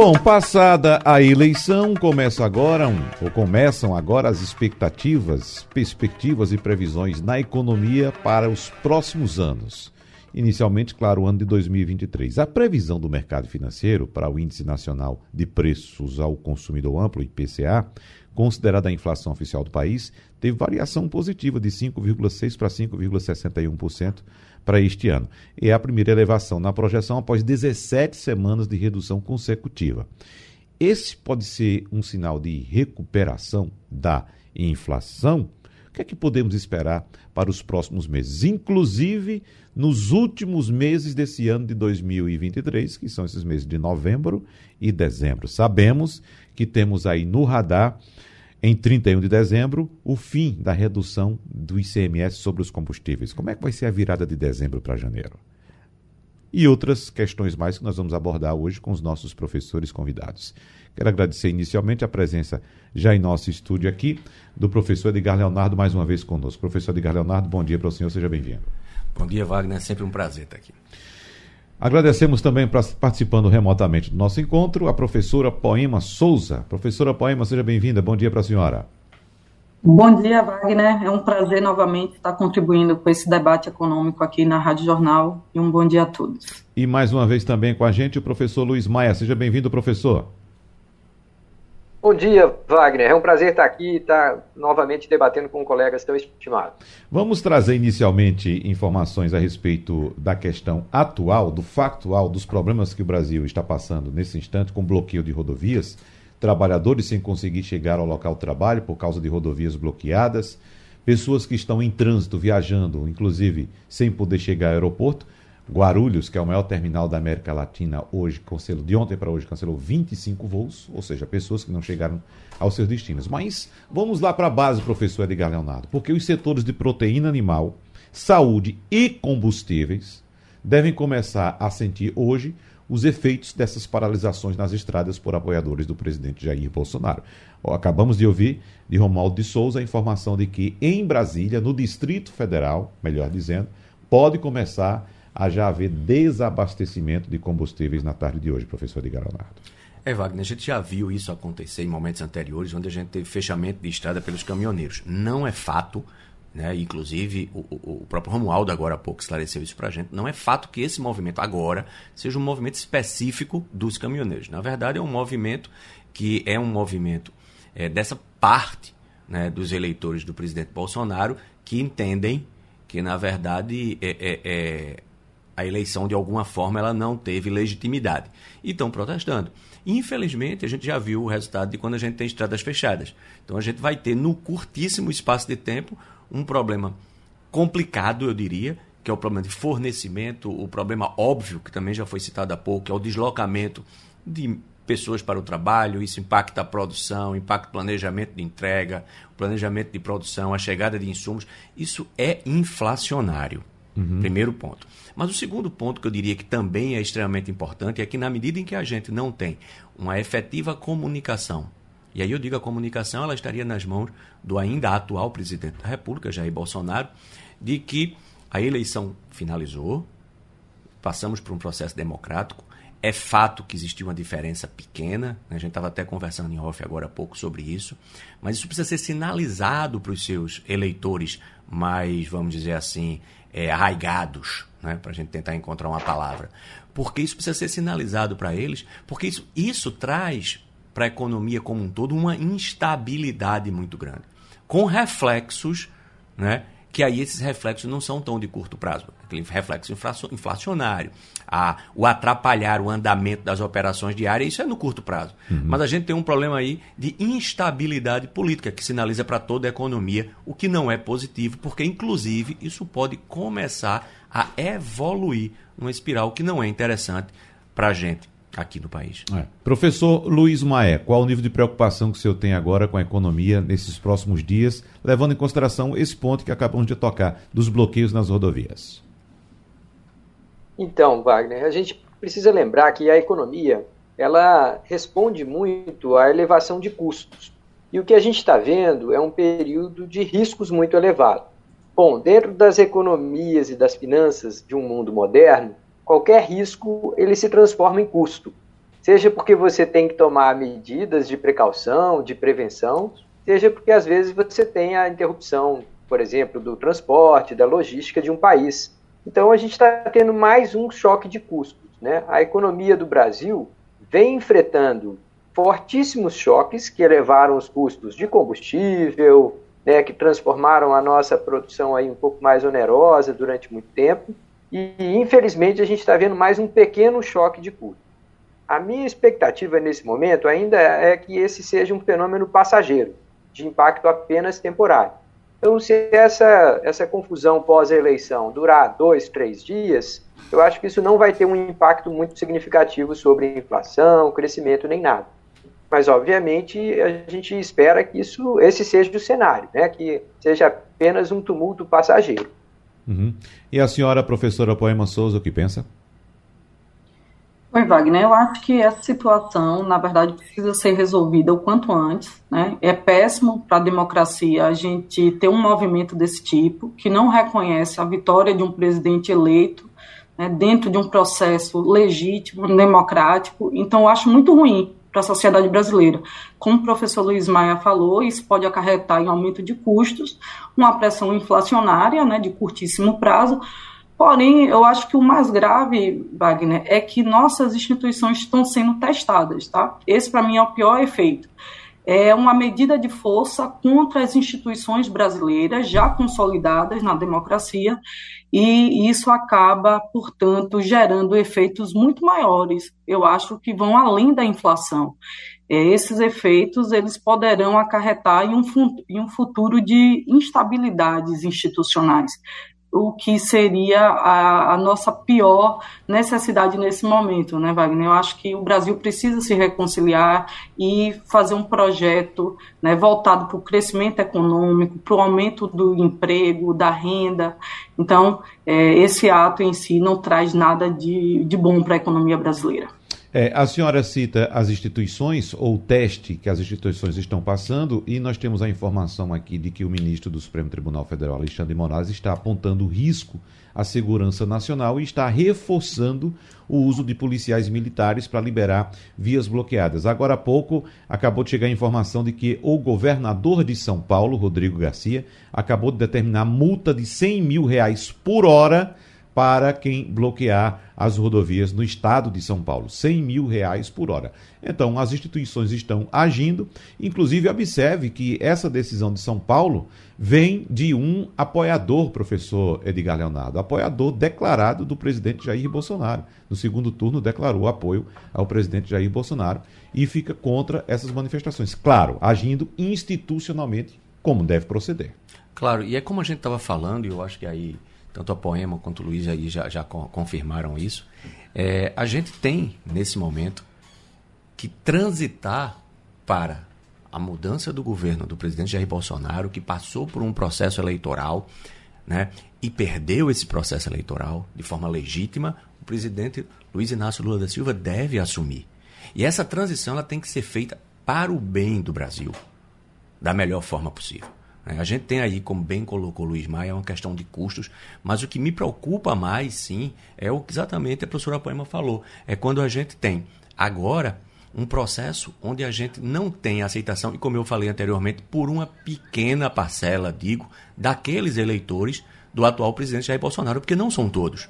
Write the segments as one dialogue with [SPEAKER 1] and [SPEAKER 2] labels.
[SPEAKER 1] Bom, passada a eleição, começa agora, ou começam agora as expectativas, perspectivas e previsões na economia para os próximos anos. Inicialmente, claro, o ano de 2023. A previsão do mercado financeiro para o Índice Nacional de Preços ao Consumidor Amplo, IPCA, considerada a inflação oficial do país, teve variação positiva de 5,6% para 5,61% para este ano. É a primeira elevação na projeção após 17 semanas de redução consecutiva. Esse pode ser um sinal de recuperação da inflação? O que é que podemos esperar para os próximos meses? Inclusive nos últimos meses desse ano de 2023, que são esses meses de novembro e dezembro. Sabemos que temos aí no radar em 31 de dezembro, o fim da redução do ICMS sobre os combustíveis. Como é que vai ser a virada de dezembro para janeiro? E outras questões mais que nós vamos abordar hoje com os nossos professores convidados. Quero agradecer inicialmente a presença já em nosso estúdio aqui do professor Edgar Leonardo mais uma vez conosco. Professor Edgar Leonardo, bom dia para o senhor, seja bem-vindo.
[SPEAKER 2] Bom dia, Wagner, é sempre um prazer estar aqui.
[SPEAKER 1] Agradecemos também participando remotamente do nosso encontro a professora Poema Souza. Professora Poema, seja bem-vinda. Bom dia para a senhora.
[SPEAKER 3] Bom dia, Wagner. É um prazer novamente estar contribuindo com esse debate econômico aqui na Rádio Jornal. E um bom dia a todos.
[SPEAKER 1] E mais uma vez também com a gente o professor Luiz Maia. Seja bem-vindo, professor.
[SPEAKER 4] Bom dia, Wagner. É um prazer estar aqui e estar novamente debatendo com colegas tão estimados.
[SPEAKER 1] Vamos trazer inicialmente informações a respeito da questão atual, do factual, dos problemas que o Brasil está passando nesse instante com bloqueio de rodovias, trabalhadores sem conseguir chegar ao local de trabalho por causa de rodovias bloqueadas, pessoas que estão em trânsito, viajando, inclusive sem poder chegar ao aeroporto Guarulhos, que é o maior terminal da América Latina, hoje cancelou, de ontem para hoje, cancelou 25 voos, ou seja, pessoas que não chegaram aos seus destinos. Mas vamos lá para a base, professor Edgar Leonardo, porque os setores de proteína animal, saúde e combustíveis devem começar a sentir hoje os efeitos dessas paralisações nas estradas por apoiadores do presidente Jair Bolsonaro. Acabamos de ouvir de Romualdo de Souza a informação de que em Brasília, no Distrito Federal, melhor dizendo, pode começar a já haver desabastecimento de combustíveis na tarde de hoje, professor Edgar Leonardo.
[SPEAKER 2] É, Wagner, a gente já viu isso acontecer em momentos anteriores, onde a gente teve fechamento de estrada pelos caminhoneiros. Não é fato, né? inclusive o, o, o próprio Romualdo agora há pouco esclareceu isso para a gente, não é fato que esse movimento agora seja um movimento específico dos caminhoneiros. Na verdade, é um movimento que é um movimento é, dessa parte né, dos eleitores do presidente Bolsonaro que entendem que, na verdade, é, é, é a eleição de alguma forma ela não teve legitimidade e estão protestando. Infelizmente, a gente já viu o resultado de quando a gente tem estradas fechadas. Então a gente vai ter no curtíssimo espaço de tempo um problema complicado, eu diria, que é o problema de fornecimento, o problema óbvio que também já foi citado há pouco, que é o deslocamento de pessoas para o trabalho, isso impacta a produção, impacta o planejamento de entrega, o planejamento de produção, a chegada de insumos. Isso é inflacionário. Uhum. Primeiro ponto. Mas o segundo ponto que eu diria que também é extremamente importante é que, na medida em que a gente não tem uma efetiva comunicação, e aí eu digo a comunicação, ela estaria nas mãos do ainda atual presidente da República, Jair Bolsonaro, de que a eleição finalizou, passamos por um processo democrático, é fato que existiu uma diferença pequena, né? a gente estava até conversando em off agora há pouco sobre isso, mas isso precisa ser sinalizado para os seus eleitores mais, vamos dizer assim, é, arraigados, né, para a gente tentar encontrar uma palavra. Porque isso precisa ser sinalizado para eles, porque isso, isso traz para a economia como um todo uma instabilidade muito grande, com reflexos né, que aí esses reflexos não são tão de curto prazo, aquele reflexo inflacionário, a, o atrapalhar o andamento das operações diárias, isso é no curto prazo. Uhum. Mas a gente tem um problema aí de instabilidade política que sinaliza para toda a economia, o que não é positivo, porque inclusive isso pode começar a evoluir numa espiral que não é interessante para a gente aqui no país.
[SPEAKER 1] É. Professor Luiz Maé, qual o nível de preocupação que o senhor tem agora com a economia nesses próximos dias, levando em consideração esse ponto que acabamos de tocar, dos bloqueios nas rodovias?
[SPEAKER 4] Então, Wagner, a gente precisa lembrar que a economia ela responde muito à elevação de custos. E o que a gente está vendo é um período de riscos muito elevado. Bom, dentro das economias e das finanças de um mundo moderno, qualquer risco ele se transforma em custo. Seja porque você tem que tomar medidas de precaução, de prevenção, seja porque às vezes você tem a interrupção, por exemplo, do transporte, da logística de um país. Então a gente está tendo mais um choque de custos. Né? A economia do Brasil vem enfrentando fortíssimos choques que elevaram os custos de combustível, né, que transformaram a nossa produção aí um pouco mais onerosa durante muito tempo. E, infelizmente, a gente está vendo mais um pequeno choque de custo. A minha expectativa nesse momento ainda é que esse seja um fenômeno passageiro, de impacto apenas temporário. Então, se essa, essa confusão pós-eleição durar dois, três dias, eu acho que isso não vai ter um impacto muito significativo sobre inflação, crescimento, nem nada. Mas, obviamente, a gente espera que isso, esse seja o cenário, né? que seja apenas um tumulto passageiro.
[SPEAKER 1] Uhum. E a senhora, professora Poema Souza, o que pensa?
[SPEAKER 3] Oi, Wagner. Eu acho que essa situação, na verdade, precisa ser resolvida o quanto antes. Né? É péssimo para a democracia a gente ter um movimento desse tipo, que não reconhece a vitória de um presidente eleito né, dentro de um processo legítimo, democrático. Então, eu acho muito ruim para a sociedade brasileira. Como o professor Luiz Maia falou, isso pode acarretar em aumento de custos, uma pressão inflacionária né, de curtíssimo prazo. Porém, eu acho que o mais grave, Wagner, é que nossas instituições estão sendo testadas. Tá? Esse, para mim, é o pior efeito é uma medida de força contra as instituições brasileiras já consolidadas na democracia e isso acaba, portanto, gerando efeitos muito maiores. Eu acho que vão além da inflação. É, esses efeitos eles poderão acarretar em um, em um futuro de instabilidades institucionais o que seria a, a, nossa pior necessidade nesse momento, né, Wagner? Eu acho que o Brasil precisa se reconciliar e fazer um projeto né, voltado para o crescimento econômico, para o aumento do emprego, da renda. Então, é, esse ato em si não traz nada de, de bom para a economia brasileira.
[SPEAKER 1] É, a senhora cita as instituições ou o teste que as instituições estão passando e nós temos a informação aqui de que o ministro do Supremo Tribunal Federal, Alexandre Moraes, está apontando risco à segurança nacional e está reforçando o uso de policiais militares para liberar vias bloqueadas. Agora há pouco acabou de chegar a informação de que o governador de São Paulo, Rodrigo Garcia, acabou de determinar multa de 100 mil reais por hora para quem bloquear as rodovias no estado de São Paulo, 100 mil reais por hora. Então, as instituições estão agindo, inclusive observe que essa decisão de São Paulo vem de um apoiador, professor Edgar Leonardo, apoiador declarado do presidente Jair Bolsonaro. No segundo turno, declarou apoio ao presidente Jair Bolsonaro e fica contra essas manifestações. Claro, agindo institucionalmente como deve proceder.
[SPEAKER 2] Claro, e é como a gente estava falando, e eu acho que aí tanto a Poema quanto o Luiz aí já, já confirmaram isso. É, a gente tem, nesse momento, que transitar para a mudança do governo do presidente Jair Bolsonaro, que passou por um processo eleitoral né, e perdeu esse processo eleitoral de forma legítima, o presidente Luiz Inácio Lula da Silva deve assumir. E essa transição ela tem que ser feita para o bem do Brasil, da melhor forma possível. Né? A gente tem aí, como bem colocou o Luiz Maia, uma questão de custos, mas o que me preocupa mais, sim, é o que exatamente a professora Poema falou. É quando a gente tem agora um processo onde a gente não tem aceitação, e como eu falei anteriormente, por uma pequena parcela, digo, daqueles eleitores do atual presidente Jair Bolsonaro, porque não são todos.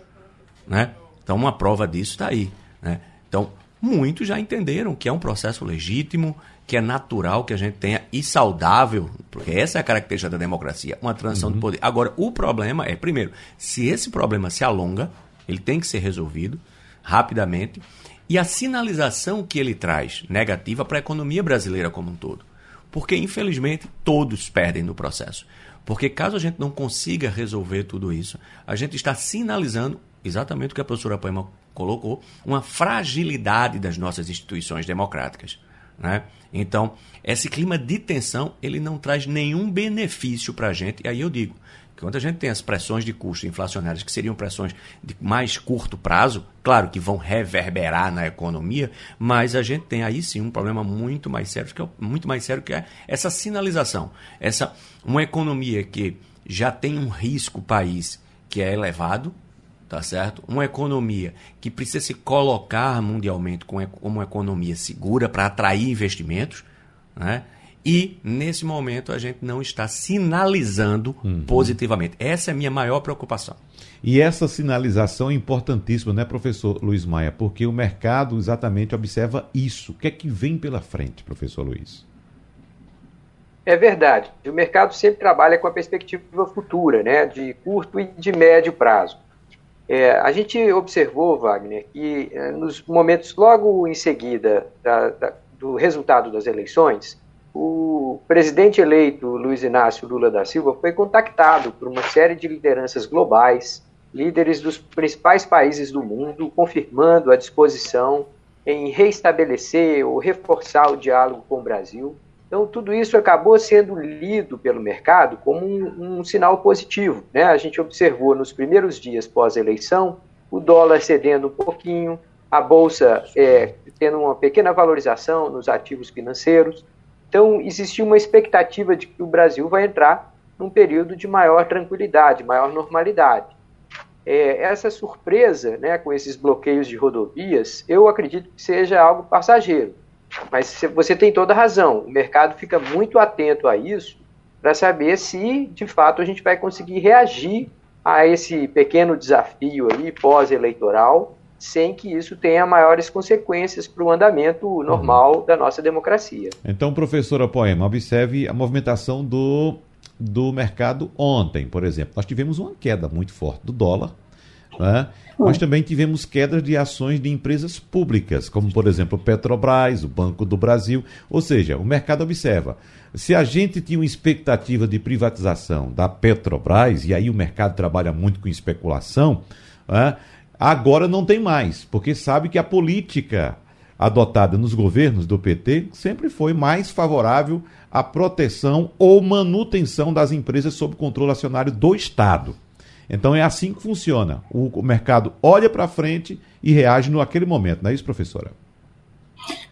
[SPEAKER 2] Né? Então, uma prova disso está aí. Né? Então, muitos já entenderam que é um processo legítimo, que é natural que a gente tenha e saudável, porque essa é a característica da democracia, uma transição uhum. de poder. Agora, o problema é, primeiro, se esse problema se alonga, ele tem que ser resolvido rapidamente, e a sinalização que ele traz negativa para a economia brasileira como um todo. Porque, infelizmente, todos perdem no processo. Porque caso a gente não consiga resolver tudo isso, a gente está sinalizando exatamente o que a professora Poema colocou, uma fragilidade das nossas instituições democráticas. Né? Então, esse clima de tensão ele não traz nenhum benefício para a gente. E aí eu digo, Quando a gente tem as pressões de custo inflacionárias, que seriam pressões de mais curto prazo, claro que vão reverberar na economia, mas a gente tem aí sim um problema muito mais sério, que é, muito mais sério que é essa sinalização. Essa, uma economia que já tem um risco país que é elevado, tá certo? Uma economia que precisa se colocar mundialmente como uma economia segura para atrair investimentos, né? E, nesse momento, a gente não está sinalizando uhum. positivamente. Essa é a minha maior preocupação.
[SPEAKER 1] E essa sinalização é importantíssima, né, professor Luiz Maia? Porque o mercado exatamente observa isso. O que é que vem pela frente, professor Luiz?
[SPEAKER 4] É verdade. O mercado sempre trabalha com a perspectiva futura, né, de curto e de médio prazo. É, a gente observou, Wagner, que é, nos momentos logo em seguida da, da, do resultado das eleições, o presidente eleito Luiz Inácio Lula da Silva foi contactado por uma série de lideranças globais, líderes dos principais países do mundo, confirmando a disposição em reestabelecer ou reforçar o diálogo com o Brasil. Então, tudo isso acabou sendo lido pelo mercado como um, um sinal positivo. Né? A gente observou nos primeiros dias pós-eleição o dólar cedendo um pouquinho, a bolsa é, tendo uma pequena valorização nos ativos financeiros. Então, existiu uma expectativa de que o Brasil vai entrar num período de maior tranquilidade, maior normalidade. É, essa surpresa né, com esses bloqueios de rodovias, eu acredito que seja algo passageiro. Mas você tem toda a razão, o mercado fica muito atento a isso para saber se, de fato, a gente vai conseguir reagir a esse pequeno desafio aí pós-eleitoral sem que isso tenha maiores consequências para o andamento normal uhum. da nossa democracia.
[SPEAKER 1] Então, professora Poema, observe a movimentação do, do mercado ontem, por exemplo. Nós tivemos uma queda muito forte do dólar, né? Mas também tivemos quedas de ações de empresas públicas, como, por exemplo, Petrobras, o Banco do Brasil. Ou seja, o mercado observa. Se a gente tinha uma expectativa de privatização da Petrobras, e aí o mercado trabalha muito com especulação, né? Agora não tem mais, porque sabe que a política adotada nos governos do PT sempre foi mais favorável à proteção ou manutenção das empresas sob controle acionário do Estado. Então é assim que funciona. O mercado olha para frente e reage naquele momento, não é isso, professora?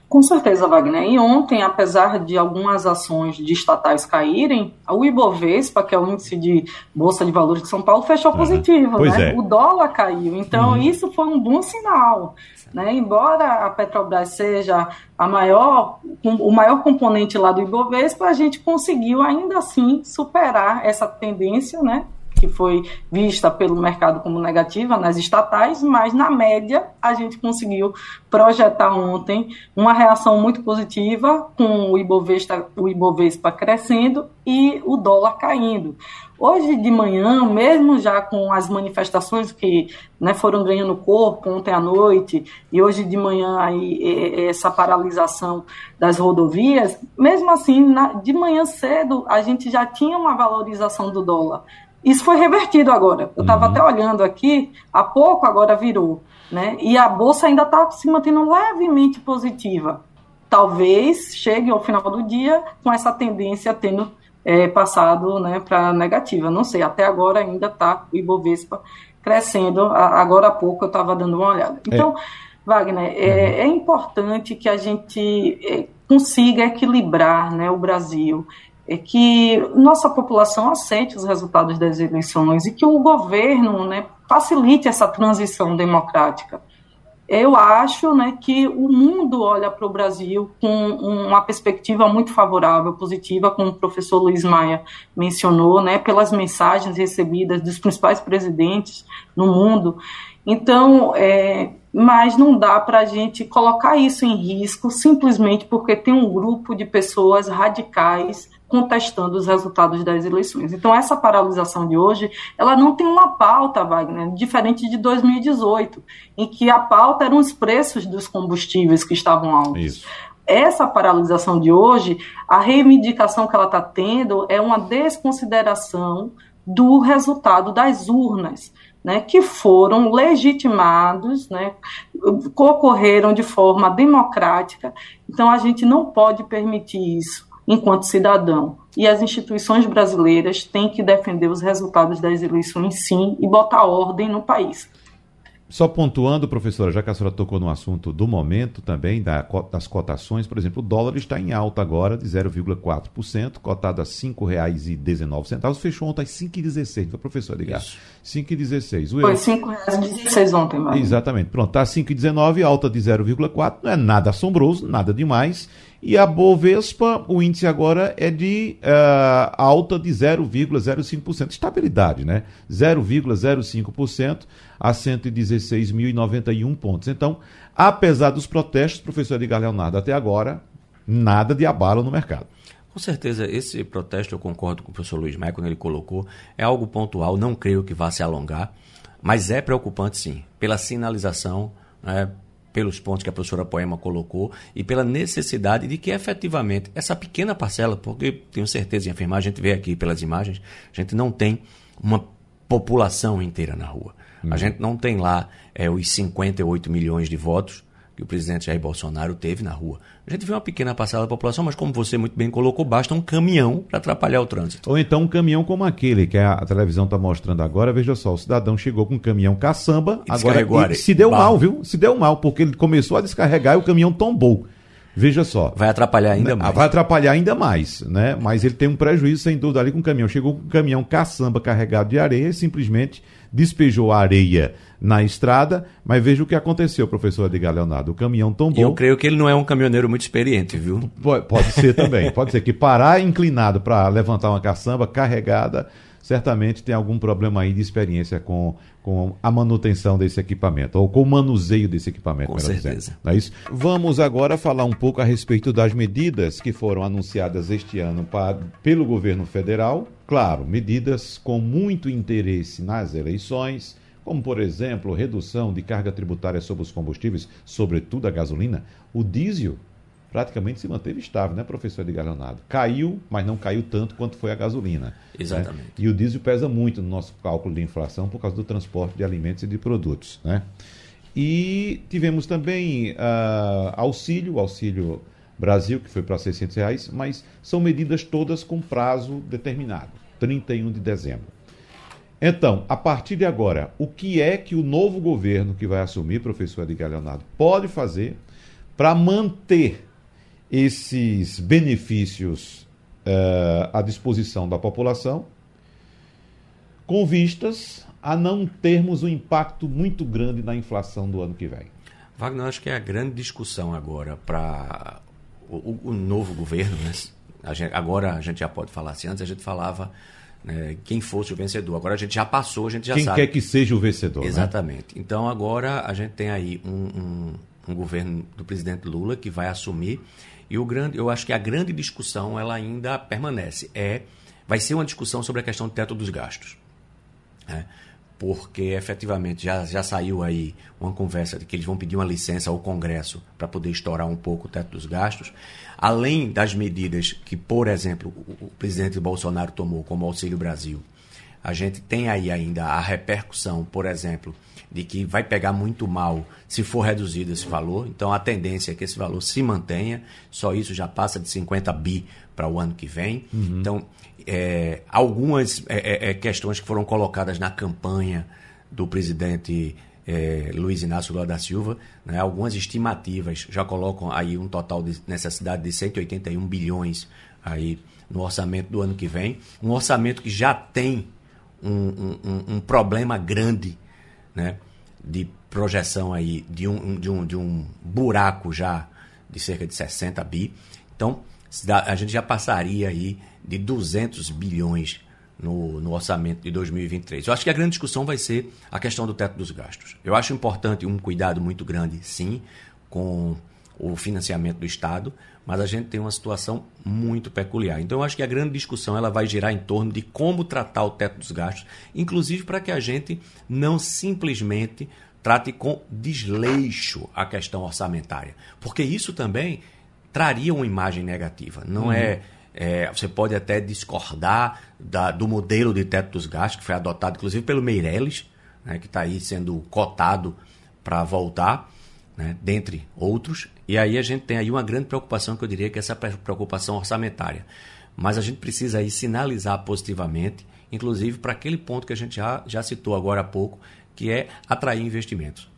[SPEAKER 3] Com certeza, Wagner. E ontem, apesar de algumas ações de estatais caírem, o Ibovespa, que é o índice de Bolsa de Valores de São Paulo, fechou positivo. Né? É. O dólar caiu. Então, uhum. isso foi um bom sinal. Né? Embora a Petrobras seja a maior, o maior componente lá do Ibovespa, a gente conseguiu ainda assim superar essa tendência, né? Que foi vista pelo mercado como negativa nas estatais, mas na média a gente conseguiu projetar ontem uma reação muito positiva com o Ibovespa, o Ibovespa crescendo e o dólar caindo. Hoje de manhã, mesmo já com as manifestações que né, foram ganhando corpo ontem à noite e hoje de manhã aí, essa paralisação das rodovias, mesmo assim, na, de manhã cedo a gente já tinha uma valorização do dólar. Isso foi revertido agora. Eu estava uhum. até olhando aqui, há pouco agora virou. Né? E a bolsa ainda está se mantendo levemente positiva. Talvez chegue ao final do dia com essa tendência tendo é, passado né, para negativa. Não sei, até agora ainda está o Ibovespa crescendo. Agora há pouco eu estava dando uma olhada. Então, é. Wagner, é, uhum. é, importante que a gente é, consiga equilibrar né, o Brasil é que nossa população aceite os resultados das eleições e que o governo né, facilite essa transição democrática. Eu acho né, que o mundo olha para o Brasil com uma perspectiva muito favorável, positiva, como o professor Luiz Maia mencionou, né, pelas mensagens recebidas dos principais presidentes no mundo. Então, é, mas não dá para a gente colocar isso em risco simplesmente porque tem um grupo de pessoas radicais contestando os resultados das eleições. Então, essa paralisação de hoje, ela não tem uma pauta, Wagner, diferente de 2018, em que a pauta eram os preços dos combustíveis que estavam altos. Isso. Essa paralisação de hoje, a reivindicação que ela está tendo é uma desconsideração do resultado das urnas. Né, que foram legitimados, né, ocorreram de forma democrática. Então, a gente não pode permitir isso enquanto cidadão. e as instituições brasileiras têm que defender os resultados das eleições sim e botar ordem no país.
[SPEAKER 1] Só pontuando, professora, já que a senhora tocou no assunto do momento também, da, das cotações, por exemplo, o dólar está em alta agora de 0,4%, cotado a R$ 5,19. Fechou ontem às 5,16, foi professor ligar. 5,16.
[SPEAKER 3] Foi R$ 5,16 ontem, mano.
[SPEAKER 1] Exatamente. Pronto, está 5,19, alta de 0,4, não é nada assombroso, nada demais. E a Bovespa, o índice agora é de uh, alta de 0,05%, estabilidade, né? 0,05% a 116.091 pontos. Então, apesar dos protestos, professor Edgar Leonardo, até agora, nada de abalo no mercado.
[SPEAKER 2] Com certeza, esse protesto, eu concordo com o professor Luiz Maia quando ele colocou, é algo pontual, não creio que vá se alongar, mas é preocupante sim, pela sinalização, né, pelos pontos que a professora Poema colocou e pela necessidade de que efetivamente essa pequena parcela, porque tenho certeza em afirmar, a gente vê aqui pelas imagens, a gente não tem uma população inteira na rua. A uhum. gente não tem lá é, os 58 milhões de votos que o presidente Jair Bolsonaro teve na rua. A gente vê uma pequena parcela da população, mas como você muito bem colocou, basta um caminhão para atrapalhar o trânsito.
[SPEAKER 1] Ou então um caminhão como aquele que a televisão está mostrando agora. Veja só, o cidadão chegou com um caminhão caçamba, e agora e se deu barro. mal, viu? Se deu mal, porque ele começou a descarregar e o caminhão tombou. Veja só.
[SPEAKER 2] Vai atrapalhar ainda né? mais.
[SPEAKER 1] Vai atrapalhar ainda mais, né? Mas ele tem um prejuízo, sem dúvida, ali com o caminhão. Chegou com um caminhão caçamba carregado de areia e simplesmente despejou a areia na estrada, mas veja o que aconteceu, professor Edgar Leonardo. O caminhão tombou.
[SPEAKER 2] Eu creio que ele não é um caminhoneiro muito experiente, viu?
[SPEAKER 1] Pode ser também. pode ser que parar inclinado para levantar uma caçamba carregada, certamente tem algum problema aí de experiência com, com a manutenção desse equipamento, ou com o manuseio desse equipamento.
[SPEAKER 2] Com certeza.
[SPEAKER 1] Não é isso? Vamos agora falar um pouco a respeito das medidas que foram anunciadas este ano para, pelo governo federal. Claro, medidas com muito interesse nas eleições como, por exemplo, redução de carga tributária sobre os combustíveis, sobretudo a gasolina, o diesel praticamente se manteve estável, né, professor Edgar Leonardo? Caiu, mas não caiu tanto quanto foi a gasolina. Né?
[SPEAKER 2] Exatamente. Né?
[SPEAKER 1] E o diesel pesa muito no nosso cálculo de inflação por causa do transporte de alimentos e de produtos, né? E tivemos também uh, auxílio, auxílio Brasil, que foi para 600 reais, mas são medidas todas com prazo determinado, 31 de dezembro. Então, a partir de agora, o que é que o novo governo que vai assumir, professor Edgar Leonardo, pode fazer para manter esses benefícios uh, à disposição da população, com vistas a não termos um impacto muito grande na inflação do ano que vem?
[SPEAKER 2] Wagner, acho que é a grande discussão agora para o, o, novo governo, né? A gente, agora a gente já pode falar assim, antes a gente falava né, quem fosse o vencedor. Agora a gente já passou, a gente já
[SPEAKER 1] quem
[SPEAKER 2] sabe.
[SPEAKER 1] Quem quer que seja o vencedor.
[SPEAKER 2] Né? Exatamente. Né? Então agora a gente tem aí um, um, um, governo do presidente Lula que vai assumir. E o grande, eu acho que a grande discussão ela ainda permanece. É, vai ser uma discussão sobre a questão do teto dos gastos. Né? Porque efetivamente já, já saiu aí uma conversa de que eles vão pedir uma licença ao Congresso para poder estourar um pouco o teto dos gastos, além das medidas que, por exemplo, o, presidente Bolsonaro tomou, como Auxílio Brasil. A gente tem aí ainda a repercussão, por exemplo, de que vai pegar muito mal se for reduzido esse valor. Então a tendência é que esse valor se mantenha. Só isso já passa de 50 bi para o ano que vem. Uhum. Então é, algumas é, é, é, questões que foram colocadas na campanha do presidente é, Luiz Inácio Lula da Silva, né, algumas estimativas já colocam aí um total de necessidade de 181 bilhões aí no orçamento do ano que vem, um orçamento que já tem um, um, um problema grande, né, de projeção aí de um, de um, de um buraco já de cerca de 60 bi. Então, a gente já passaria aí de 200 bilhões no, no, orçamento de 2023. Eu acho que a grande discussão vai ser a questão do teto dos gastos. Eu acho importante um cuidado muito grande, sim, com o financiamento do Estado, mas a gente tem uma situação muito peculiar. Então, eu acho que a grande discussão ela vai girar em torno de como tratar o teto dos gastos, inclusive para que a gente não simplesmente trate com desleixo a questão orçamentária, porque isso também traria uma imagem negativa. Não é uhum. é é, você pode até discordar da, do modelo de teto dos gastos, que foi adotado inclusive pelo Meirelles, né, que está aí sendo cotado para voltar, né, dentre outros. E aí a gente tem aí uma grande preocupação, que eu diria que é essa preocupação orçamentária. mas a gente precisa aí sinalizar positivamente, inclusive para aquele ponto que a gente já, já citou agora há pouco, que é atrair investimentos.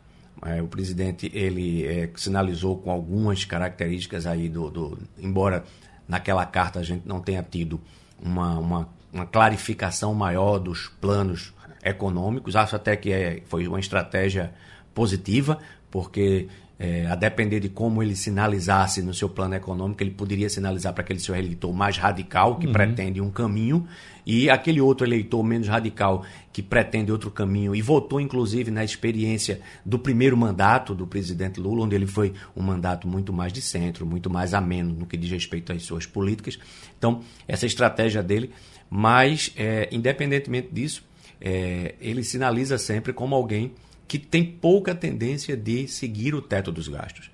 [SPEAKER 2] É, o presidente ele é, sinalizou com algumas características aí do, do, embora naquela carta a gente não tenha tido uma, uma, uma clarificação maior dos planos econômicos, acho até que é, foi uma estratégia positiva, porque é, a depender de como ele sinalizasse no seu plano econômico, ele poderia sinalizar para aquele seu eleitor mais radical, que uhum. pretende um caminho, e aquele outro eleitor menos radical, que pretende outro caminho, e votou inclusive na experiência do primeiro mandato do presidente Lula, onde ele foi um mandato muito mais de centro, muito mais ameno no que diz respeito às suas políticas. Então, essa estratégia dele, mas, é, independentemente disso, é, ele sinaliza sempre como alguém que tem pouca tendência de seguir o teto dos gastos.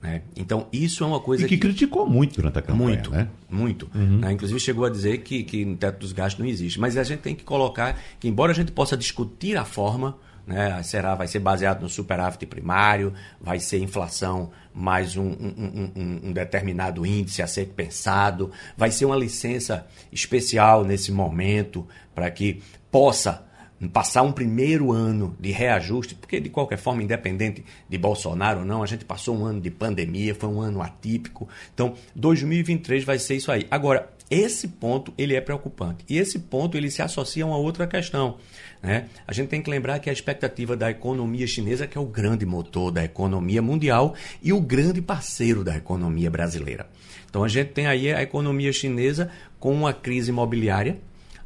[SPEAKER 2] Né? Então, isso é uma coisa.
[SPEAKER 1] E que, que, criticou muito durante a campanha.
[SPEAKER 2] Muito,
[SPEAKER 1] né?
[SPEAKER 2] muito. Uhum. Né? Inclusive, chegou a dizer que, que o teto dos gastos não existe. Mas a gente tem que colocar que, embora a gente possa discutir a forma, né? será, vai ser baseado no superávit primário, vai ser inflação mais um, um, um, um determinado índice a ser pensado, vai ser uma licença especial nesse momento para que possa passar um primeiro ano de reajuste, porque de qualquer forma, independente de Bolsonaro ou não, a gente passou um ano de pandemia, foi um ano atípico. Então, 2023 vai ser isso aí. Agora, esse ponto ele é preocupante. E esse ponto ele se associa a uma outra questão. Né? A gente tem que lembrar que a expectativa da economia chinesa, que é o grande motor da economia mundial e o grande parceiro da economia brasileira. Então a gente tem aí a economia chinesa com uma crise imobiliária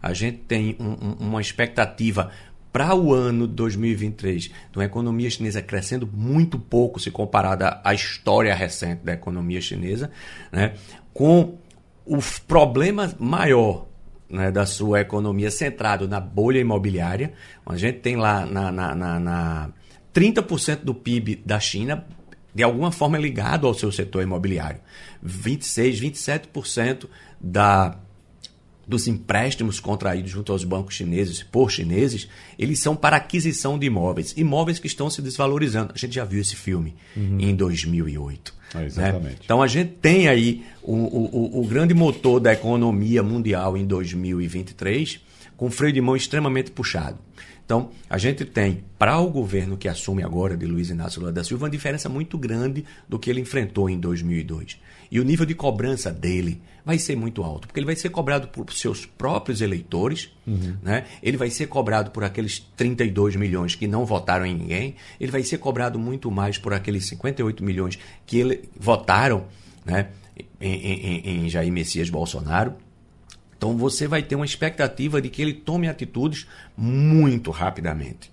[SPEAKER 2] a gente tem um, um, uma expectativa para o ano de 2023 de uma economia chinesa crescendo muito pouco se comparada à história recente da economia chinesa, né? com o problema maior né, da sua economia centrado na bolha imobiliária. A gente tem lá na, na, na, na 30% do PIB da China de alguma forma ligado ao seu setor imobiliário. 26, 27% da dos empréstimos contraídos junto aos bancos chineses por chineses, eles são para aquisição de imóveis. Imóveis que estão se desvalorizando. A gente já viu esse filme uhum. em 2008.
[SPEAKER 1] É, né? exatamente. Né?
[SPEAKER 2] Então a gente tem aí o, o, o grande motor da economia mundial em 2023 com freio de mão extremamente puxado. Então, a gente tem, para o governo que assume agora, de Luiz Inácio Lula da Silva, uma diferença muito grande do que ele enfrentou em 2002. E o nível de cobrança dele vai ser muito alto, porque ele vai ser cobrado por seus próprios eleitores, uhum. né? ele vai ser cobrado por aqueles 32 milhões que não votaram em ninguém, ele vai ser cobrado muito mais por aqueles 58 milhões que ele, votaram né? em, em, em Jair Messias Bolsonaro. Então você vai ter uma expectativa de que ele tome atitudes muito rapidamente.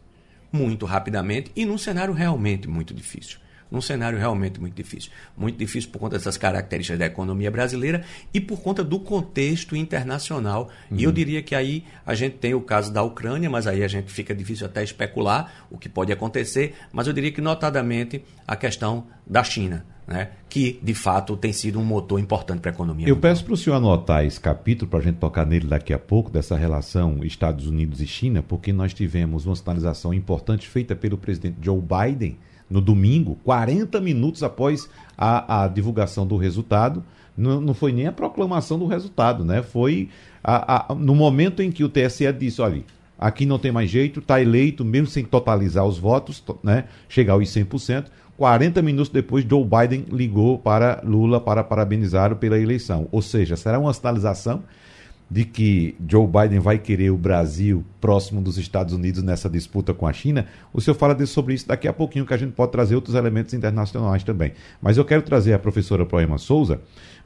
[SPEAKER 2] Muito rapidamente e num cenário realmente muito difícil. Num cenário realmente muito difícil. Muito difícil por conta dessas características da economia brasileira e por conta do contexto internacional. Uhum. E eu uhum. diria que aí a gente tem o caso da Ucrânia, mas aí a gente fica difícil até especular o que pode acontecer. Mas eu diria que, notadamente, a questão da China né, que de fato tem sido um motor importante para a economia.
[SPEAKER 1] Eu mundial. peço para o senhor anotar esse capítulo para a gente tocar nele daqui a pouco, dessa relação Estados Unidos e China, porque nós tivemos uma sinalização importante feita pelo presidente Joe Biden no domingo, 40 minutos após a, a divulgação do resultado. Não, não, foi nem a proclamação do resultado, né? Foi a, a, no momento em que o TSE disse: olha, aqui não tem mais jeito, está eleito, mesmo sem totalizar os votos, né? chegar aos 100%. 40 minutos depois, Joe Biden ligou para Lula para parabenizá-lo pela eleição. Ou seja, será uma sinalização de que Joe Biden vai querer o Brasil próximo dos Estados Unidos nessa disputa com a China. O senhor fala sobre isso daqui a pouquinho, que a gente pode trazer outros elementos internacionais também. Mas eu quero trazer a professora Poema Souza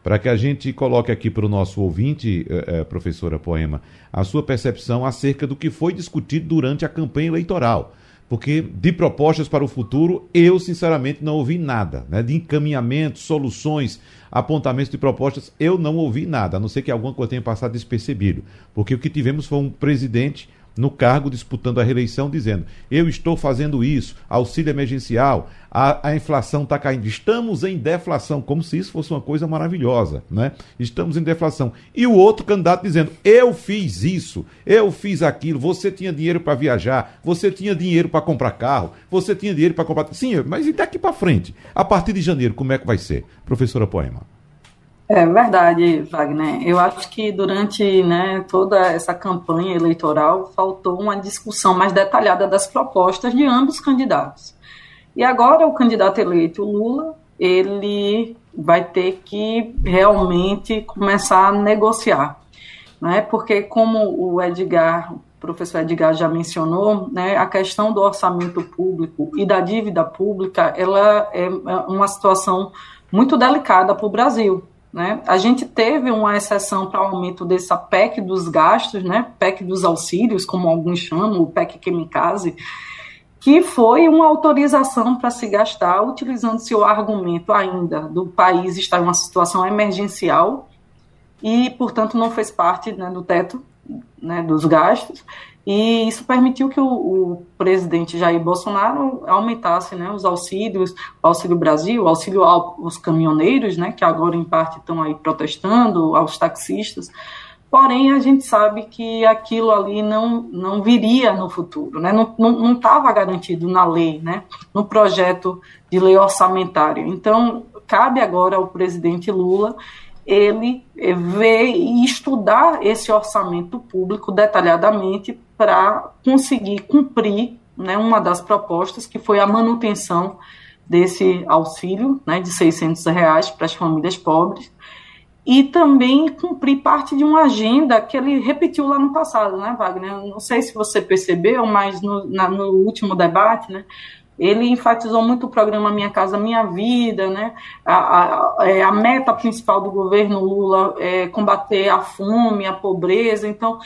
[SPEAKER 1] para que a gente coloque aqui para o nosso ouvinte, eh, eh, professora Poema, a sua percepção acerca do que foi discutido durante a campanha eleitoral porque de propostas para o futuro eu sinceramente não ouvi nada, né? De encaminhamento, soluções, apontamentos de propostas, eu não ouvi nada, a não ser que alguma coisa tenha passado despercebido, porque o que tivemos foi um presidente no cargo disputando a reeleição, dizendo: eu estou fazendo isso, auxílio emergencial, a, a inflação está caindo. Estamos em deflação, como se isso fosse uma coisa maravilhosa, né? Estamos em deflação. E o outro candidato dizendo: eu fiz isso, eu fiz aquilo, você tinha dinheiro para viajar, você tinha dinheiro para comprar carro, você tinha dinheiro para comprar. Sim, mas e daqui para frente? A partir de janeiro, como é que vai ser? Professora Poema.
[SPEAKER 3] É verdade, Wagner. Eu acho que durante né, toda essa campanha eleitoral faltou uma discussão mais detalhada das propostas de ambos os candidatos. E agora o candidato eleito, Lula, ele vai ter que realmente começar a negociar, né? Porque como o Edgar, o professor Edgar já mencionou, né, a questão do orçamento público e da dívida pública, ela é uma situação muito delicada para o Brasil. Né? A gente teve uma exceção para o aumento dessa PEC dos gastos, né? PEC dos auxílios, como alguns chamam, o PEC Quimicase, que foi uma autorização para se gastar, utilizando-se o argumento ainda do país estar em uma situação emergencial e, portanto, não fez parte né, do teto né, dos gastos. E isso permitiu que o, o, presidente Jair Bolsonaro aumentasse né, os auxílios, o Auxílio Brasil, o auxílio aos caminhoneiros, né, que agora em parte estão aí protestando, aos taxistas, Porém, a gente sabe que aquilo ali não, não viria no futuro, né? não estava garantido na lei, né? no projeto de lei orçamentária. Então, cabe agora ao presidente Lula ele ver e estudar esse orçamento público detalhadamente para conseguir cumprir né, uma das propostas, que foi a manutenção desse auxílio né, de 600 reais para as famílias pobres, e também cumprir parte de uma agenda que ele repetiu lá no passado, né, Wagner? Não sei se você percebeu, mas no, na, no último debate, né, ele enfatizou muito o programa Minha Casa Minha Vida, né? A, a, é, a, meta principal do governo Lula é combater a fome, a pobreza. Então,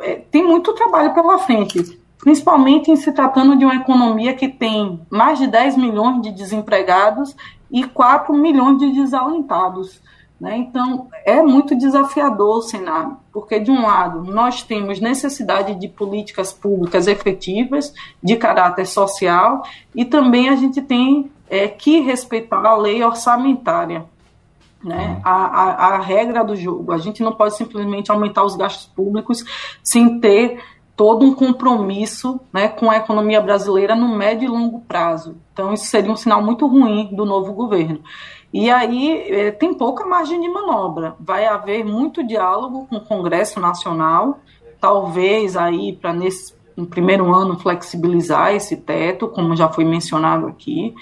[SPEAKER 3] é, tem muito trabalho pela frente, principalmente em se tratando de uma economia que tem mais de 10 milhões de desempregados e 4 milhões de desalentados. Né? Então, é muito desafiador o cenário, porque, de um lado, nós temos necessidade de políticas públicas efetivas, de caráter social, e também a gente tem é, que respeitar a lei orçamentária. Né? Uhum. A, a, a regra do jogo. A gente não pode simplesmente aumentar os gastos públicos sem ter todo um compromisso né, com a economia brasileira no médio e longo prazo. Então, isso seria um sinal muito ruim do novo governo. E aí é, tem pouca margem de manobra. Vai haver muito diálogo com o Congresso Nacional, talvez aí para nesse no primeiro ano flexibilizar esse teto, como já foi mencionado aqui,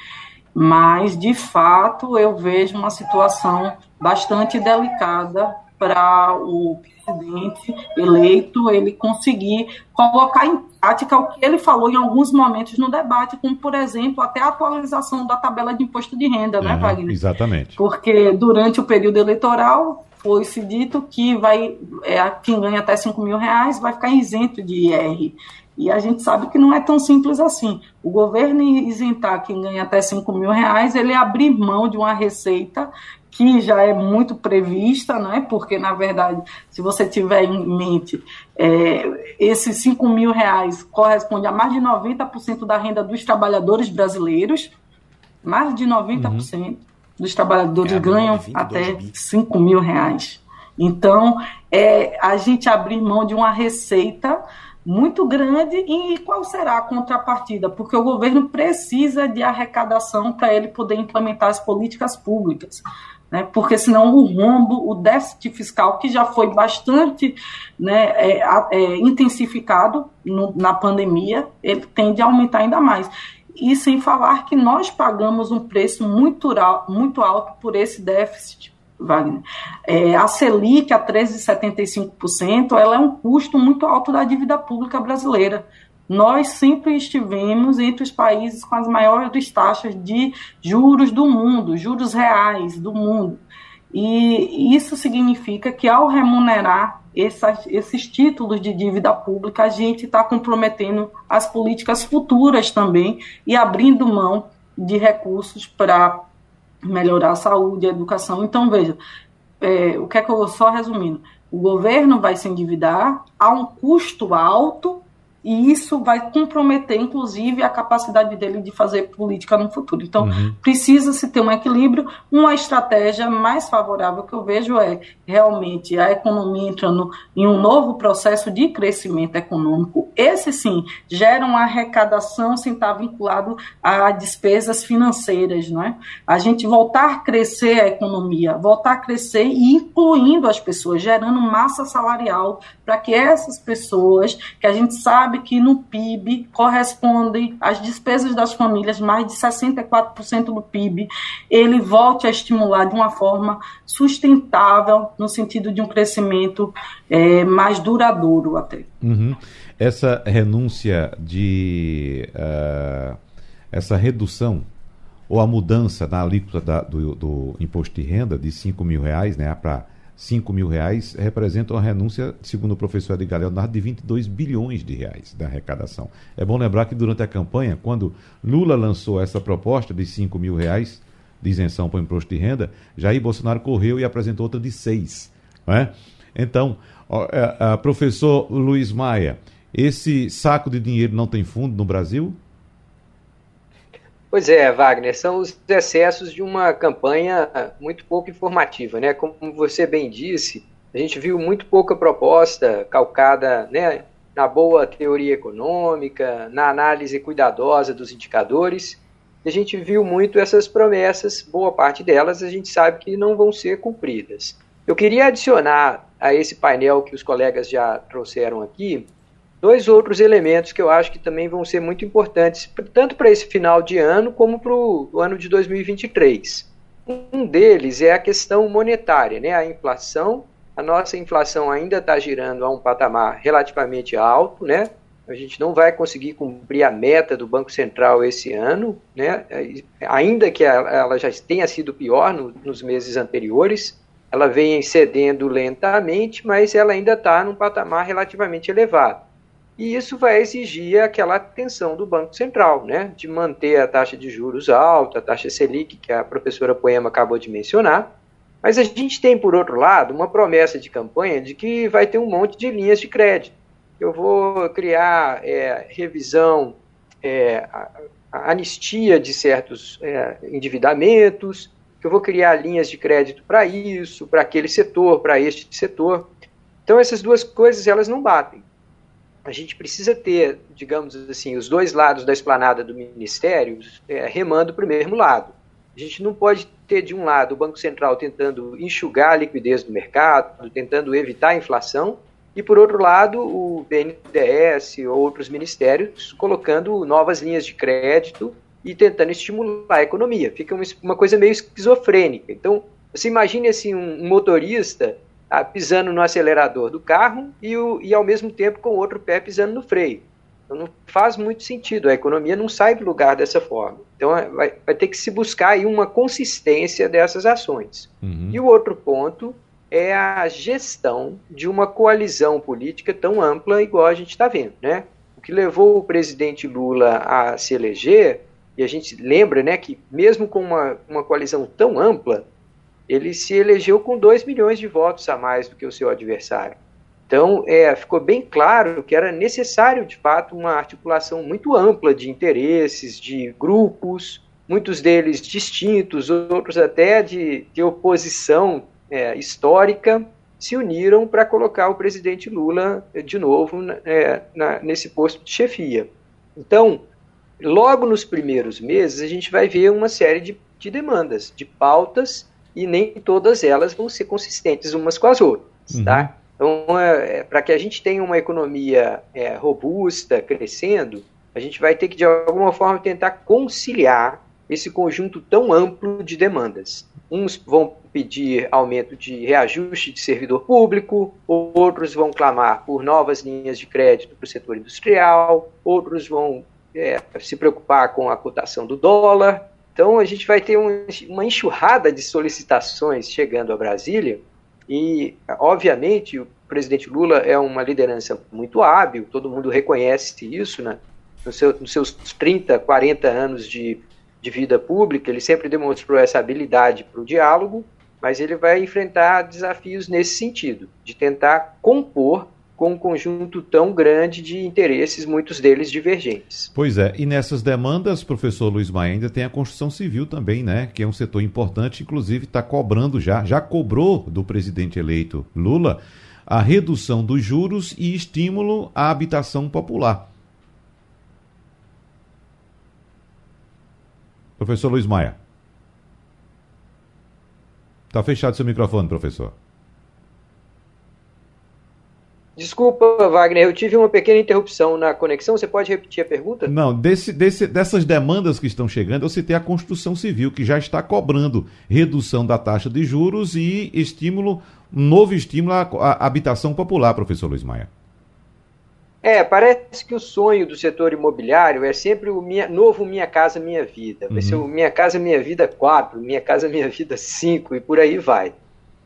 [SPEAKER 3] mas de fato eu vejo uma situação bastante delicada para o presidente eleito ele conseguir colocar em prática o que ele falou em alguns momentos no debate, como, por exemplo, até a atualização da tabela de imposto de renda, né, Wagner?
[SPEAKER 1] Exatamente.
[SPEAKER 3] Porque durante o período eleitoral foi-se dito que vai, é, quem ganha até 5 mil reais vai ficar isento de IR. E a gente sabe que não é tão simples assim. O governo isentar quem ganha até 5 mil reais, ele abrir mão de uma receita que já é muito prevista, né? porque, na verdade, se você tiver em mente, é, esses 5 mil reais corresponde a mais de 90% da renda dos trabalhadores brasileiros, mais de 90% uhum. dos trabalhadores é, ganham até 5 mil reais. Então, é, a gente abrir mão de uma receita muito grande e qual será a contrapartida? Porque o governo precisa de arrecadação para ele poder implementar as políticas públicas né? porque senão o rombo, o déficit fiscal, que já foi bastante né, é, é, intensificado no, na pandemia, ele tende a aumentar ainda mais. E sem falar que nós pagamos um preço muito, muito alto por esse déficit, Wagner. É, a Selic, a 13,75%, ela é um custo muito alto da dívida pública brasileira nós sempre estivemos entre os países com as maiores taxas de juros do mundo, juros reais do mundo. E isso significa que, ao remunerar essas, esses títulos de dívida pública, a gente está comprometendo as políticas futuras também e abrindo mão de recursos para melhorar a saúde, a educação. Então, veja, é, o que é que eu só resumindo? O governo vai se endividar a um custo alto e isso vai comprometer, inclusive, a capacidade dele de fazer política no futuro. Então, uhum. precisa-se ter um equilíbrio. Uma estratégia mais favorável que eu vejo é realmente a economia entrando em um novo processo de crescimento econômico. Esse, sim, gera uma arrecadação sem estar vinculado a despesas financeiras. Não é? A gente voltar a crescer a economia, voltar a crescer e incluindo as pessoas, gerando massa salarial para que essas pessoas, que a gente sabe sabe que no PIB correspondem às despesas das famílias, mais de 64% do PIB, ele volte a estimular de uma forma sustentável, no sentido de um crescimento é, mais duradouro até.
[SPEAKER 1] Uhum. Essa renúncia de. Uh, essa redução ou a mudança na alíquota da, do, do, imposto de renda de 5 mil reais né, para 5 mil reais representa uma renúncia, segundo o professor Edgar Leonardo, de 22 bilhões de reais da arrecadação. É bom lembrar que durante a campanha, quando Lula lançou essa proposta de 5 mil reais de isenção para o imposto de renda, Jair Bolsonaro correu e apresentou outra de 6. é? Então, ó, é, a, professor Luiz Maia, esse saco de dinheiro não tem fundo no Brasil?
[SPEAKER 4] Pois é, Wagner, são os excessos de uma campanha muito pouco informativa, né? Como você bem disse, a gente viu muito pouca proposta calcada né, na boa teoria econômica, na análise cuidadosa dos indicadores. A gente viu muito essas promessas, boa parte delas a gente sabe que não vão ser cumpridas. Eu queria adicionar a esse painel que os colegas já trouxeram aqui dois outros elementos que eu acho que também vão ser muito importantes, tanto para esse final de ano como para o ano de 2023. Um deles é a questão monetária, né? a inflação. A nossa inflação ainda está girando a um patamar relativamente alto, né? A gente não vai conseguir cumprir a meta do Banco Central esse ano, né? ainda que ela já tenha sido pior no, nos meses anteriores. Ela vem cedendo lentamente, mas ela ainda está num patamar relativamente elevado. E isso vai exigir aquela atenção do Banco Central, né, de manter a taxa de juros alta, a taxa Selic, que a professora Poema acabou de mencionar. Mas a gente tem, por outro lado, uma promessa de campanha de que vai ter um monte de linhas de crédito. Eu vou criar é, revisão, é, anistia de certos é, endividamentos, eu vou criar linhas de crédito para isso, para aquele setor, para este setor. Então, essas duas coisas elas não batem a gente precisa ter, digamos assim, os dois lados da esplanada do Ministério é, remando para o mesmo lado. A gente não pode ter, de um lado, o Banco Central tentando enxugar a liquidez do mercado, tentando evitar a inflação, e, por outro lado, o BNDES ou outros ministérios colocando novas linhas de crédito e tentando estimular a economia. Fica uma, coisa meio esquizofrênica. Então, você imagine assim, um motorista ah, pisando no acelerador do carro e, o, e ao mesmo tempo com o outro pé pisando no freio. Então não faz muito sentido, a economia não sai do lugar dessa forma. Então é, vai, vai ter que se buscar aí uma consistência dessas ações. Uhum. E o outro ponto é a gestão de uma coalizão política tão ampla igual a gente está vendo. Né? O que levou o presidente Lula a se eleger, e a gente lembra né, que mesmo com uma, uma coalizão tão ampla, ele se elegeu com 2 milhões de votos a mais do que o seu adversário. Então, é, ficou bem claro que era necessário, de fato, uma articulação muito ampla de interesses, de grupos, muitos deles distintos, outros até de, de oposição é, histórica, se uniram para colocar o presidente Lula de novo é, na, nesse posto de chefia. Então, logo nos primeiros meses, a gente vai ver uma série de, de demandas, de pautas e nem todas elas vão ser consistentes umas com as outras, uhum. tá? Então, é, é para que a gente tenha uma economia é, robusta, crescendo, a gente vai ter que, de alguma forma, tentar conciliar esse conjunto tão amplo de demandas. Uns vão pedir aumento de reajuste de servidor público, outros vão clamar por novas linhas de crédito para o setor industrial, outros vão é, se preocupar com a cotação do dólar, então a gente vai ter um, uma enxurrada de solicitações chegando a Brasília e, obviamente, o presidente Lula é uma liderança muito hábil, todo mundo reconhece isso, né? No seu, nos seus 30, 40 anos de, de vida pública, ele sempre demonstrou essa habilidade para o diálogo, mas ele vai enfrentar desafios nesse sentido, de tentar compor com um conjunto tão grande de interesses, muitos deles divergentes.
[SPEAKER 1] Pois é, e nessas demandas, professor Luiz Maia, ainda tem a construção civil também, né? Que é um setor importante, inclusive está cobrando já, já cobrou do presidente eleito Lula a redução dos juros e estímulo à habitação popular. Professor Luiz Maia. Está fechado seu microfone, professor.
[SPEAKER 4] Desculpa, Wagner, eu tive uma pequena interrupção na conexão. Você pode repetir a pergunta?
[SPEAKER 1] Não, desse, desse, dessas demandas que estão chegando, eu citei a construção civil, que já está cobrando redução da taxa de juros e estímulo, um novo estímulo à, à habitação popular, professor Luiz Maia.
[SPEAKER 4] É, parece que o sonho do setor imobiliário é sempre o minha, novo Minha Casa Minha Vida. Vai uhum. ser o Minha Casa Minha Vida 4, Minha Casa Minha Vida 5 e por aí vai.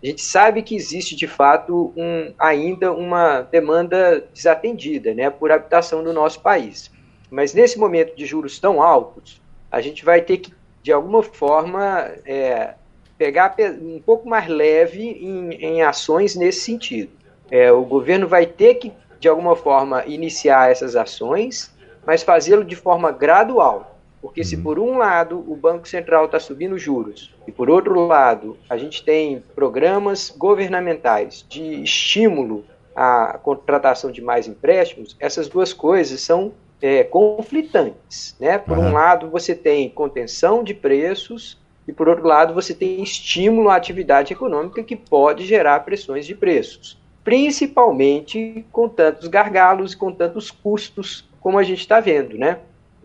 [SPEAKER 4] A gente sabe que existe de fato um, ainda uma demanda desatendida né, por habitação no nosso país. Mas nesse momento de juros tão altos, a gente vai ter que, de alguma forma, é, pegar um pouco mais leve em, em ações nesse sentido. É, o governo vai ter que, de alguma forma, iniciar essas ações, mas fazê-lo de forma gradual. Porque se uhum. por um lado o Banco Central está subindo juros e por outro lado a gente tem programas governamentais de estímulo à contratação de mais empréstimos, essas duas coisas são é, conflitantes. Né? Por uhum. um lado você tem contenção de preços e por outro lado você tem estímulo à atividade econômica que pode gerar pressões de preços, principalmente com tantos gargalos e com tantos custos como a gente está vendo, né?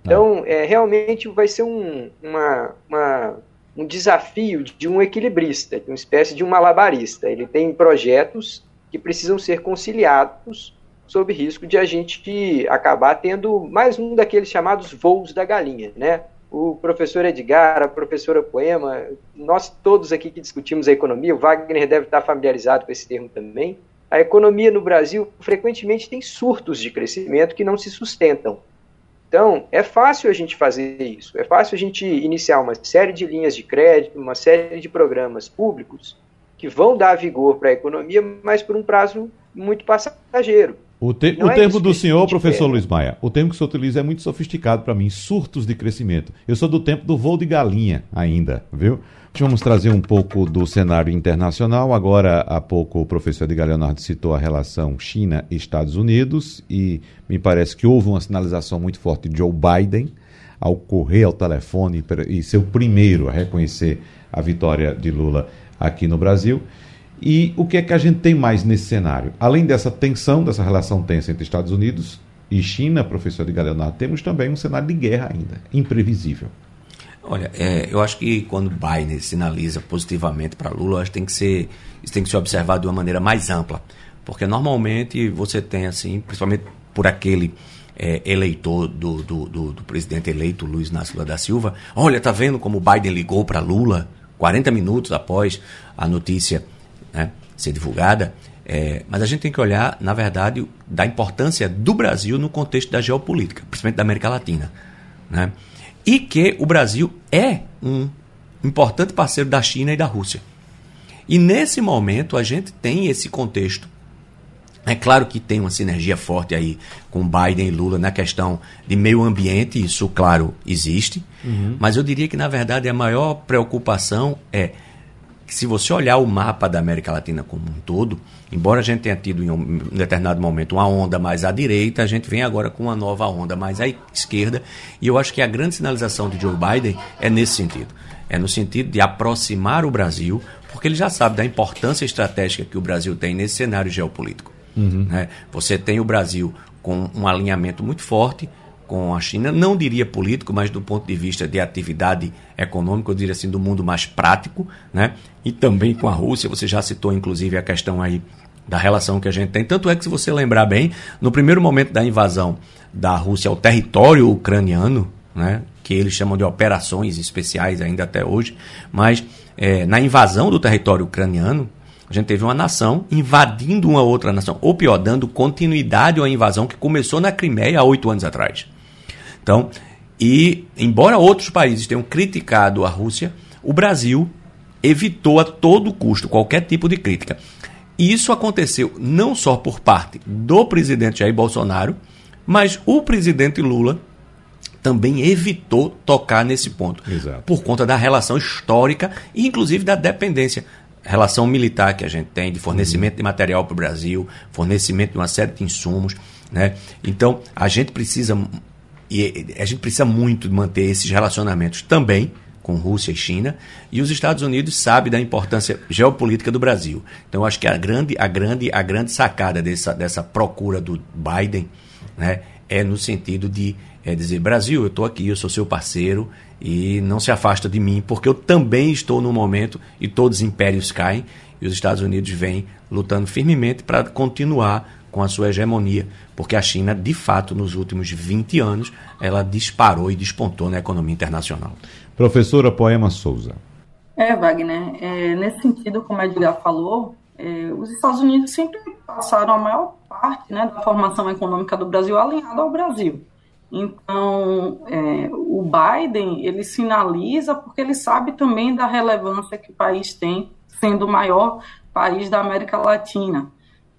[SPEAKER 4] Então, é, realmente vai ser um, uma, uma, um desafio de um equilibrista, de uma espécie de um malabarista. Ele tem projetos que precisam ser conciliados sob risco de a gente acabar tendo mais um daqueles chamados voos da galinha, né? O professor Edgar, a professora Poema, nós todos aqui que discutimos a economia, o Wagner deve estar familiarizado com esse termo também. A economia no Brasil frequentemente tem surtos de crescimento que não se sustentam. Então, é fácil a gente fazer isso, é fácil a gente iniciar uma série de linhas de crédito, uma série de programas públicos que vão dar vigor para a economia, mas por um prazo muito passageiro.
[SPEAKER 1] O, te, o é termo do senhor, professor quer. Luiz Maia, o termo que o senhor utiliza é muito sofisticado para mim, surtos de crescimento. Eu sou do tempo do voo de galinha ainda, viu? Vamos trazer um pouco do cenário internacional. Agora, há pouco, o professor Edgar Leonardo citou a relação China-Estados Unidos e me parece que houve uma sinalização muito forte de Joe Biden ao correr ao telefone e ser o primeiro a reconhecer a vitória de Lula aqui no Brasil. E o que é que a gente tem mais nesse cenário? Além dessa tensão, dessa relação tensa entre Estados Unidos e China, professor Edgar Leonardo, temos também um cenário de guerra ainda, imprevisível.
[SPEAKER 2] Olha, é, eu acho que quando Biden sinaliza positivamente para Lula, acho que tem que ser, isso tem que ser observado de uma maneira mais ampla. Porque normalmente você tem, assim, principalmente por aquele é, eleitor do, do, do, do, presidente eleito, Luiz Inácio Lula da Silva, olha, tá vendo como Biden ligou para Lula 40 minutos após a notícia né, ser divulgada. É, mas a gente tem que olhar, na verdade, da importância do Brasil no contexto da geopolítica, principalmente da América Latina. Né? E que o Brasil é um importante parceiro da China e da Rússia. E nesse momento a gente tem esse contexto. É claro que tem uma sinergia forte aí com Biden e Lula na questão de meio ambiente, isso, claro, existe. Uhum. Mas eu diria que, na verdade, a maior preocupação é que, se você olhar o mapa da América Latina como um todo, embora a gente tenha tido em um determinado momento uma onda mais à direita, a gente vem agora com uma nova onda mais à esquerda. E eu acho que a grande sinalização de Joe Biden é nesse sentido. É no sentido de aproximar o Brasil, porque ele já sabe da importância estratégica que o Brasil tem nesse cenário geopolítico. Uhum. Né? Você tem o Brasil com um alinhamento muito forte com a China, não diria político, mas do ponto de vista de atividade econômica, eu diria assim, do mundo mais prático, né? E também com a Rússia, você já citou inclusive a questão aí da relação que a gente tem. Tanto é que, se você lembrar bem, no primeiro momento da invasão da Rússia ao território ucraniano, né? Que eles chamam de operações especiais ainda até hoje, mas é, na invasão do território ucraniano, a gente teve uma nação invadindo uma outra nação, ou pior, dando continuidade uma invasão que começou na Crimeia há oito anos atrás. Então, e embora outros países tenham criticado a Rússia, o Brasil evitou a todo custo qualquer tipo de crítica. E isso aconteceu não só por parte do presidente Jair Bolsonaro, mas o presidente Lula também evitou tocar nesse ponto.
[SPEAKER 1] Exato.
[SPEAKER 2] Por conta da relação histórica e, inclusive, da dependência. Relação militar que a gente tem, de fornecimento uhum. de material para o Brasil, fornecimento de uma série de insumos. Né? Então, a gente precisa. E a gente precisa muito manter esses relacionamentos também com Rússia e China, e os Estados Unidos sabem da importância geopolítica do Brasil. Então, eu acho que a grande, a grande, a grande sacada dessa, dessa procura do Biden né, é no sentido de é dizer, Brasil, eu estou aqui, eu sou seu parceiro e não se afasta de mim, porque eu também estou no momento e todos os impérios caem e os Estados Unidos vêm lutando firmemente para continuar com a sua hegemonia, porque a China, de fato, nos últimos 20 anos, ela disparou e despontou na economia internacional.
[SPEAKER 1] Professora Poema Souza.
[SPEAKER 3] É, Wagner, é, nesse sentido, como a Edgar falou, é, os Estados Unidos sempre passaram a maior parte né, da formação econômica do Brasil alinhada ao Brasil. Então, é, o Biden, ele sinaliza porque ele sabe também da relevância que o país tem, sendo o maior país da América Latina.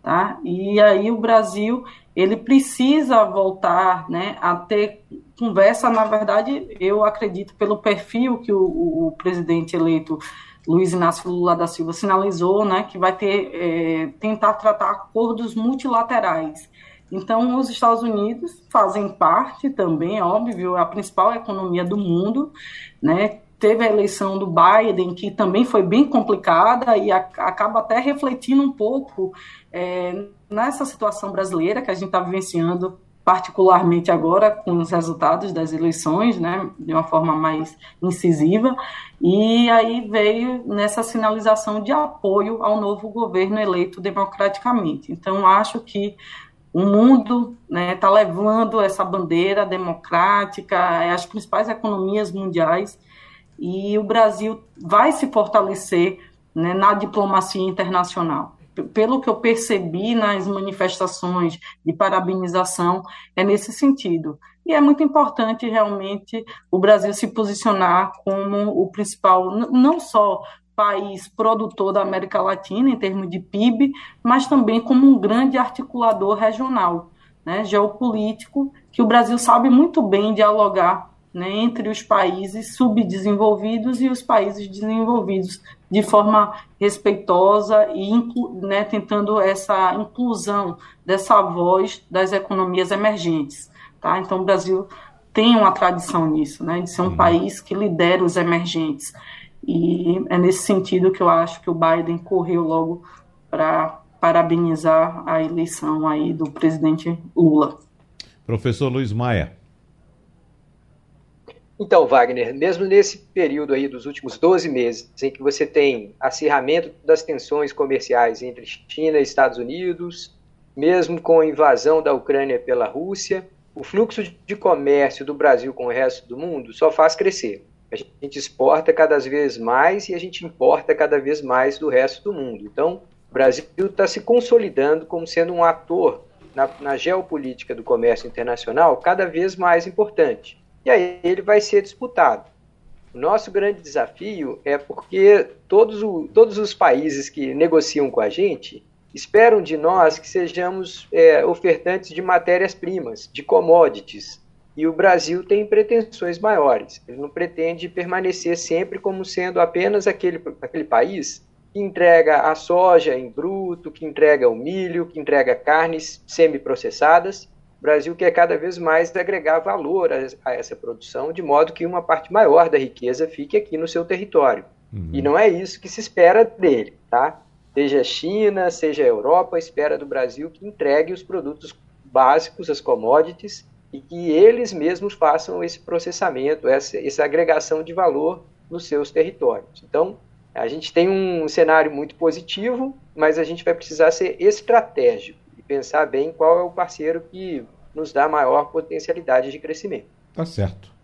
[SPEAKER 3] Tá? E aí o Brasil, ele precisa voltar né, a ter conversa, na verdade, eu acredito, pelo perfil que o, o, o presidente eleito Luiz Inácio Lula da Silva sinalizou, né, que vai ter, é, tentar tratar acordos multilaterais então, os Estados Unidos fazem parte também, óbvio, a principal economia do mundo, né? Teve a eleição do Biden, que também foi bem complicada e a, acaba até refletindo um pouco é, nessa situação brasileira que a gente está vivenciando, particularmente agora com os resultados das eleições, né, de uma forma mais incisiva. E aí veio nessa sinalização de apoio ao novo governo eleito democraticamente. Então, acho que o mundo está né, tá levando essa bandeira democrática, é as principais economias mundiais, e o Brasil vai se fortalecer né, na diplomacia internacional. Pelo que eu percebi nas manifestações de parabenização, é nesse sentido. E é muito importante realmente o Brasil se posicionar como o principal, não só país produtor da América Latina em termos de PIB, mas também como um grande articulador regional, né, geopolítico, que o Brasil sabe muito bem dialogar né, entre os países subdesenvolvidos e os países desenvolvidos de forma respeitosa e né, tentando essa inclusão dessa voz das economias emergentes. Tá? Então, o Brasil tem uma tradição nisso, né, de ser um uhum. país que lidera os emergentes. E é nesse sentido que eu acho que o Biden correu logo para parabenizar a eleição aí do presidente Lula.
[SPEAKER 1] Professor Luiz Maia.
[SPEAKER 4] Então, Wagner, mesmo nesse período aí dos últimos 12 meses, em que você tem acirramento das tensões comerciais entre China e Estados Unidos, mesmo com a invasão da Ucrânia pela Rússia, o fluxo de comércio do Brasil com o resto do mundo só faz crescer. A gente exporta cada vez mais e a gente importa cada vez mais do resto do mundo. Então, o Brasil está se consolidando como sendo um ator na, na, geopolítica do comércio internacional cada vez mais importante. E aí ele vai ser disputado. O nosso grande desafio é porque todos, o, todos os países que negociam com a gente esperam de nós que sejamos é, ofertantes de matérias-primas, de commodities, e o Brasil tem pretensões maiores. Ele não pretende permanecer sempre como sendo apenas aquele, aquele país que entrega a soja em bruto, que entrega o milho, que entrega carnes semi-processadas. O Brasil quer cada vez mais agregar valor a, a, essa produção, de modo que uma parte maior da riqueza fique aqui no seu território. Uhum. E não é isso que se espera dele, tá? Seja a China, seja a Europa, espera do Brasil que entregue os produtos básicos, as commodities, e que eles mesmos façam esse processamento, essa, essa agregação de valor nos seus territórios. Então, a gente tem um cenário muito positivo, mas a gente vai precisar ser estratégico pensar bem qual é o parceiro que nos dá maior potencialidade de crescimento.
[SPEAKER 1] Tá certo.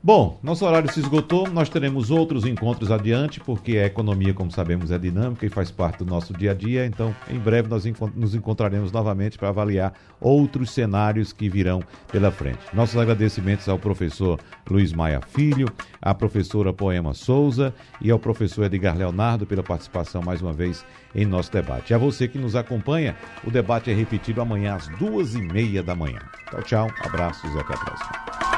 [SPEAKER 1] Bom, nosso horário se esgotou, nós teremos outros encontros adiante, porque a economia, como sabemos, é dinâmica e faz parte do nosso dia a dia, então em breve nós nos encontraremos novamente para avaliar outros cenários que virão pela frente. Nossos agradecimentos ao professor Luiz Maia Filho, à professora Poema Souza e ao professor Edgar Leonardo pela participação mais uma vez em nosso debate. E a você que nos acompanha, o debate é repetido amanhã às duas e meia da manhã. Tchau, tchau, abraços e até a próxima.